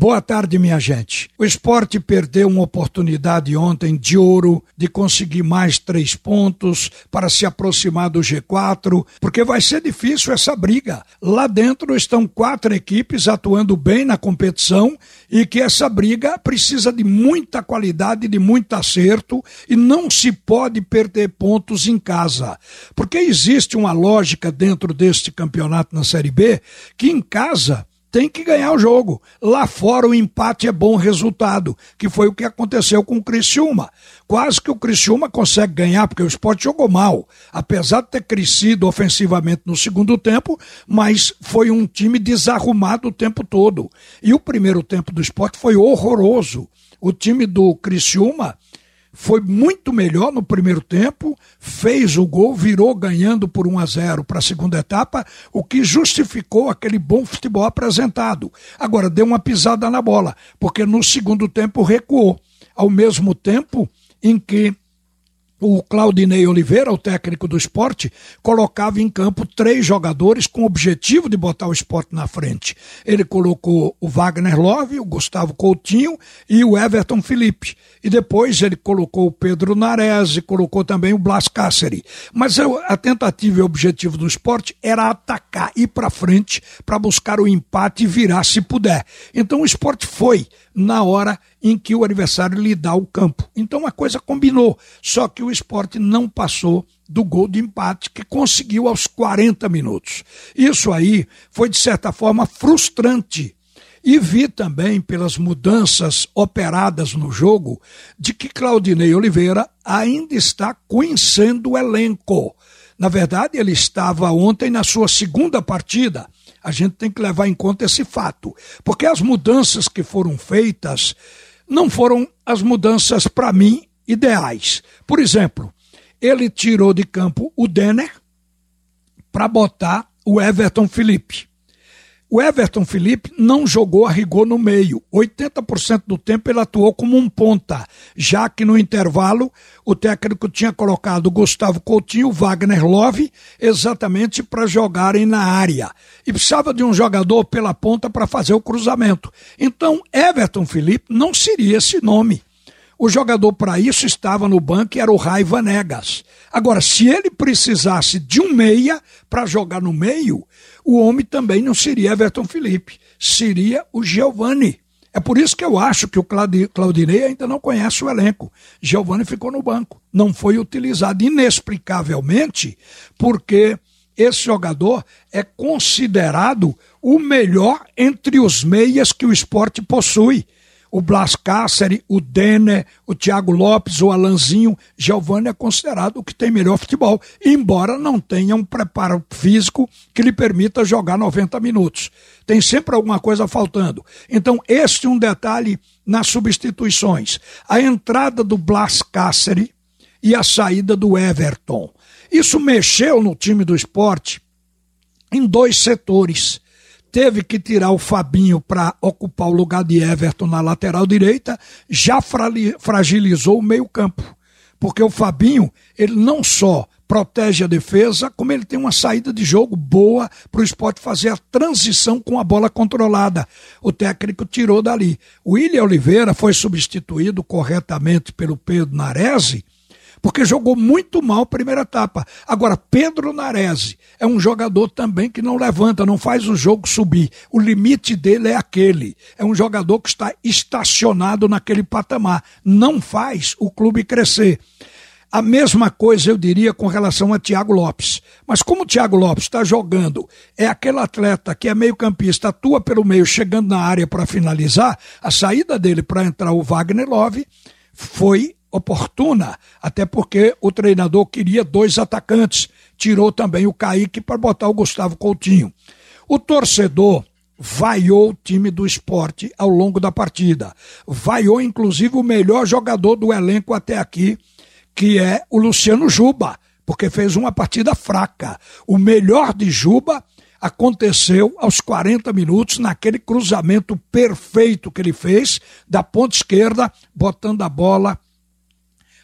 Boa tarde, minha gente. O esporte perdeu uma oportunidade ontem de ouro de conseguir mais três pontos para se aproximar do G4, porque vai ser difícil essa briga. Lá dentro estão quatro equipes atuando bem na competição e que essa briga precisa de muita qualidade, de muito acerto e não se pode perder pontos em casa. Porque existe uma lógica dentro deste campeonato na Série B que em casa tem que ganhar o jogo. Lá fora o empate é bom resultado, que foi o que aconteceu com o Criciúma. Quase que o Criciúma consegue ganhar, porque o esporte jogou mal. Apesar de ter crescido ofensivamente no segundo tempo, mas foi um time desarrumado o tempo todo. E o primeiro tempo do esporte foi horroroso. O time do Criciúma foi muito melhor no primeiro tempo, fez o gol, virou ganhando por 1 a 0 para a segunda etapa, o que justificou aquele bom futebol apresentado. Agora deu uma pisada na bola, porque no segundo tempo recuou. Ao mesmo tempo em que o Claudinei Oliveira, o técnico do esporte, colocava em campo três jogadores com o objetivo de botar o esporte na frente. Ele colocou o Wagner Love, o Gustavo Coutinho e o Everton Felipe. E depois ele colocou o Pedro Nares e colocou também o Blas Cáceres. Mas a tentativa e o objetivo do esporte era atacar, ir para frente para buscar o empate e virar se puder. Então o esporte foi na hora em que o adversário lhe dá o campo. Então a coisa combinou, só que o esporte não passou do gol de empate que conseguiu aos 40 minutos. Isso aí foi, de certa forma, frustrante. E vi também, pelas mudanças operadas no jogo, de que Claudinei Oliveira ainda está conhecendo o elenco. Na verdade, ele estava ontem na sua segunda partida a gente tem que levar em conta esse fato, porque as mudanças que foram feitas não foram as mudanças, para mim, ideais. Por exemplo, ele tirou de campo o Denner para botar o Everton Felipe. O Everton Felipe não jogou a rigor no meio. 80% do tempo ele atuou como um ponta, já que no intervalo o técnico tinha colocado Gustavo Coutinho, Wagner Love, exatamente para jogarem na área. E precisava de um jogador pela ponta para fazer o cruzamento. Então, Everton Felipe não seria esse nome. O jogador para isso estava no banco e era o Raiva Negas. Agora, se ele precisasse de um meia para jogar no meio, o homem também não seria Everton Felipe, seria o Giovani. É por isso que eu acho que o Claudinei ainda não conhece o elenco. Giovani ficou no banco, não foi utilizado inexplicavelmente, porque esse jogador é considerado o melhor entre os meias que o esporte possui o Blas Cáceres, o Denner, o Thiago Lopes, o Alanzinho, Giovanni é considerado o que tem melhor futebol, embora não tenha um preparo físico que lhe permita jogar 90 minutos. Tem sempre alguma coisa faltando. Então, este é um detalhe nas substituições. A entrada do Blas Cáceres e a saída do Everton. Isso mexeu no time do esporte em dois setores teve que tirar o Fabinho para ocupar o lugar de Everton na lateral direita, já fragilizou o meio-campo. Porque o Fabinho, ele não só protege a defesa, como ele tem uma saída de jogo boa para o esporte fazer a transição com a bola controlada. O técnico tirou dali. O William Oliveira foi substituído corretamente pelo Pedro Narese porque jogou muito mal a primeira etapa. Agora, Pedro Narese é um jogador também que não levanta, não faz o jogo subir. O limite dele é aquele. É um jogador que está estacionado naquele patamar. Não faz o clube crescer. A mesma coisa eu diria com relação a Thiago Lopes. Mas como o Thiago Lopes está jogando, é aquele atleta que é meio-campista, atua pelo meio, chegando na área para finalizar, a saída dele para entrar o Wagner Love foi oportuna, até porque o treinador queria dois atacantes, tirou também o Kaique para botar o Gustavo Coutinho. O torcedor vaiou o time do esporte ao longo da partida. Vaiou, inclusive, o melhor jogador do elenco até aqui, que é o Luciano Juba, porque fez uma partida fraca. O melhor de Juba aconteceu aos 40 minutos, naquele cruzamento perfeito que ele fez, da ponta esquerda, botando a bola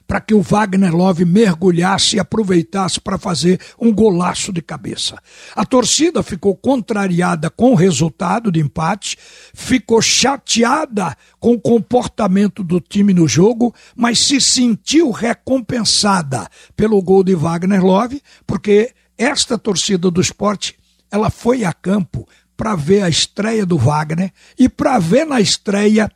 para que o Wagner Love mergulhasse e aproveitasse para fazer um golaço de cabeça. A torcida ficou contrariada com o resultado de empate, ficou chateada com o comportamento do time no jogo, mas se sentiu recompensada pelo gol de Wagner Love, porque esta torcida do esporte, ela foi a campo para ver a estreia do Wagner e para ver na estreia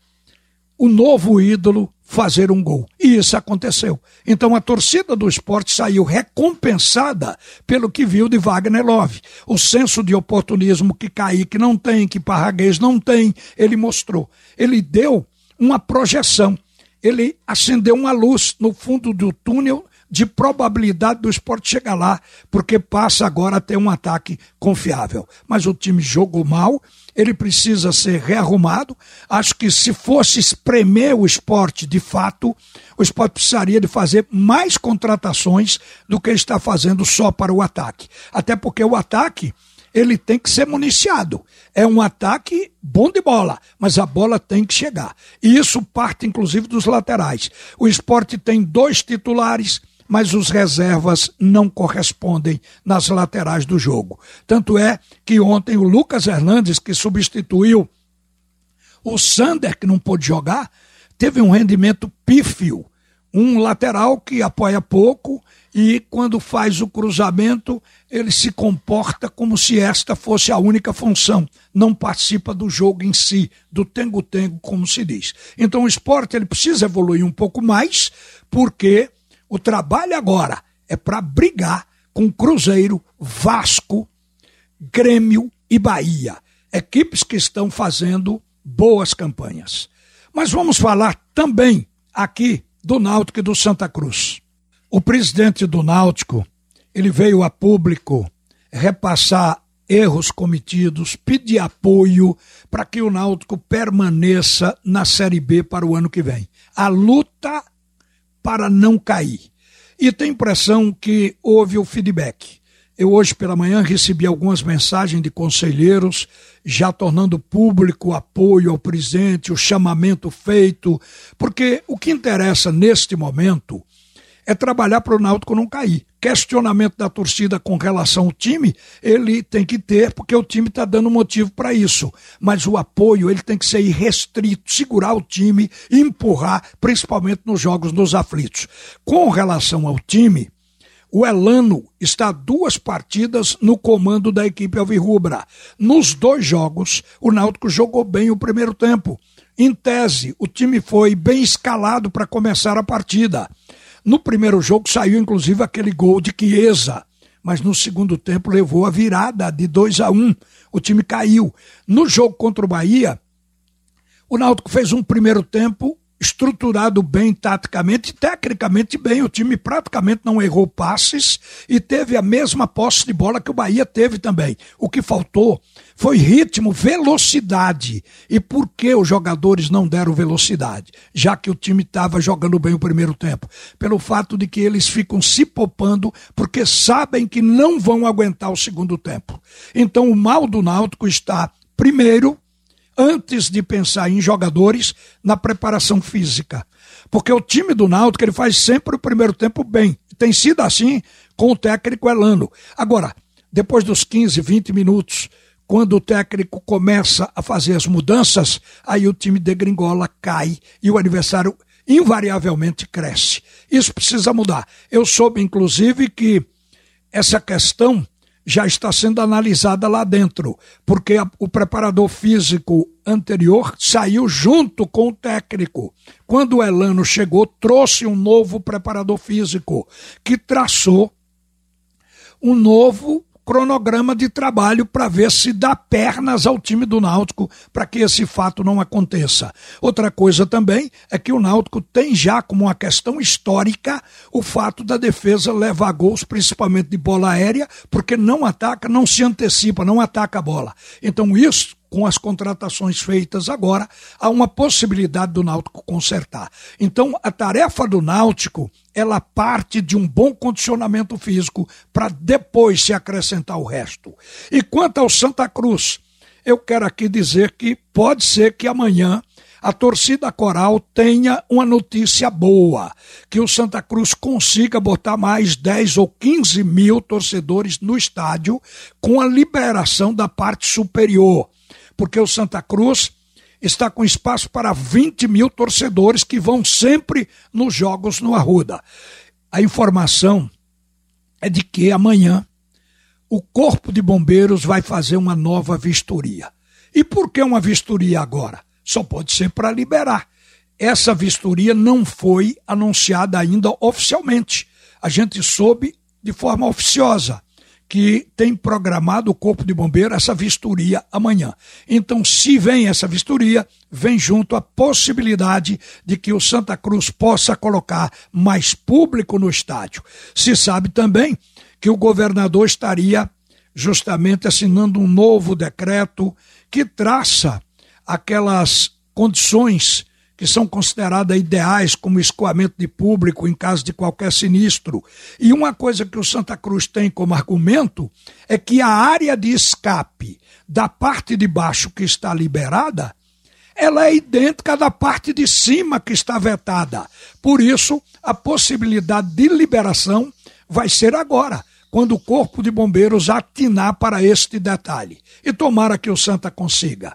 o novo ídolo fazer um gol. E isso aconteceu. Então a torcida do esporte saiu recompensada pelo que viu de Wagner Love. O senso de oportunismo que Kaique não tem, que Parraguês não tem, ele mostrou. Ele deu uma projeção. Ele acendeu uma luz no fundo do túnel de probabilidade do esporte chegar lá, porque passa agora a ter um ataque confiável. Mas o time jogou mal, ele precisa ser rearrumado. Acho que se fosse espremer o esporte de fato, o esporte precisaria de fazer mais contratações do que está fazendo só para o ataque. Até porque o ataque ele tem que ser municiado. É um ataque bom de bola, mas a bola tem que chegar. E isso parte, inclusive, dos laterais. O esporte tem dois titulares, mas os reservas não correspondem nas laterais do jogo. Tanto é que ontem o Lucas Hernandes, que substituiu o Sander, que não pôde jogar, teve um rendimento pífio. Um lateral que apoia pouco e quando faz o cruzamento, ele se comporta como se esta fosse a única função, não participa do jogo em si, do tengo-tengo, como se diz. Então o esporte ele precisa evoluir um pouco mais, porque o trabalho agora é para brigar com Cruzeiro, Vasco, Grêmio e Bahia. Equipes que estão fazendo boas campanhas. Mas vamos falar também aqui do Náutico e do Santa Cruz. O presidente do Náutico, ele veio a público repassar erros cometidos, pedir apoio para que o Náutico permaneça na Série B para o ano que vem. A luta para não cair. E tem impressão que houve o feedback. Eu hoje pela manhã recebi algumas mensagens de conselheiros já tornando público o apoio ao presidente, o chamamento feito, porque o que interessa neste momento é trabalhar para o Náutico não cair. Questionamento da torcida com relação ao time, ele tem que ter, porque o time está dando motivo para isso. Mas o apoio ele tem que ser irrestrito, segurar o time empurrar, principalmente nos jogos dos aflitos. Com relação ao time, o Elano está duas partidas no comando da equipe Alvirrubra. Nos dois jogos, o Náutico jogou bem o primeiro tempo. Em tese, o time foi bem escalado para começar a partida. No primeiro jogo saiu inclusive aquele gol de Chiesa, mas no segundo tempo levou a virada de 2 a 1. Um. O time caiu. No jogo contra o Bahia, o Náutico fez um primeiro tempo estruturado bem taticamente e tecnicamente bem. O time praticamente não errou passes e teve a mesma posse de bola que o Bahia teve também. O que faltou foi ritmo, velocidade. E por que os jogadores não deram velocidade? Já que o time estava jogando bem o primeiro tempo. Pelo fato de que eles ficam se poupando porque sabem que não vão aguentar o segundo tempo. Então o mal do Náutico está, primeiro, antes de pensar em jogadores, na preparação física. Porque o time do Náutico ele faz sempre o primeiro tempo bem. Tem sido assim com o técnico Elano. Agora, depois dos 15, 20 minutos, quando o técnico começa a fazer as mudanças, aí o time de Gringola cai e o adversário invariavelmente cresce. Isso precisa mudar. Eu soube, inclusive, que essa questão já está sendo analisada lá dentro, porque a, o preparador físico anterior saiu junto com o técnico. Quando o Elano chegou, trouxe um novo preparador físico que traçou um novo cronograma de trabalho para ver se dá pernas ao time do Náutico para que esse fato não aconteça. Outra coisa também é que o Náutico tem já como uma questão histórica o fato da defesa levar gols, principalmente de bola aérea, porque não ataca, não se antecipa, não ataca a bola. Então isso com as contratações feitas agora, há uma possibilidade do Náutico consertar. Então, a tarefa do Náutico, ela parte de um bom condicionamento físico para depois se acrescentar o resto. E quanto ao Santa Cruz, eu quero aqui dizer que pode ser que amanhã a torcida coral tenha uma notícia boa, que o Santa Cruz consiga botar mais 10 ou 15 mil torcedores no estádio com a liberação da parte superior, porque o Santa Cruz está com espaço para 20 mil torcedores que vão sempre nos jogos no Arruda. A informação é de que amanhã o Corpo de Bombeiros vai fazer uma nova vistoria. E por que uma vistoria agora? Só pode ser para liberar. Essa vistoria não foi anunciada ainda oficialmente. A gente soube de forma oficiosa que tem programado o Corpo de Bombeiro essa vistoria amanhã. Então, se vem essa vistoria, vem junto a possibilidade de que o Santa Cruz possa colocar mais público no estádio. Se sabe também que o governador estaria justamente assinando um novo decreto que traça aquelas condições que são consideradas ideais como escoamento de público em caso de qualquer sinistro. E uma coisa que o Santa Cruz tem como argumento é que a área de escape da parte de baixo que está liberada, ela é idêntica da parte de cima que está vetada. Por isso, a possibilidade de liberação vai ser agora, quando o Corpo de Bombeiros atinar para este detalhe. E tomara que o Santa consiga.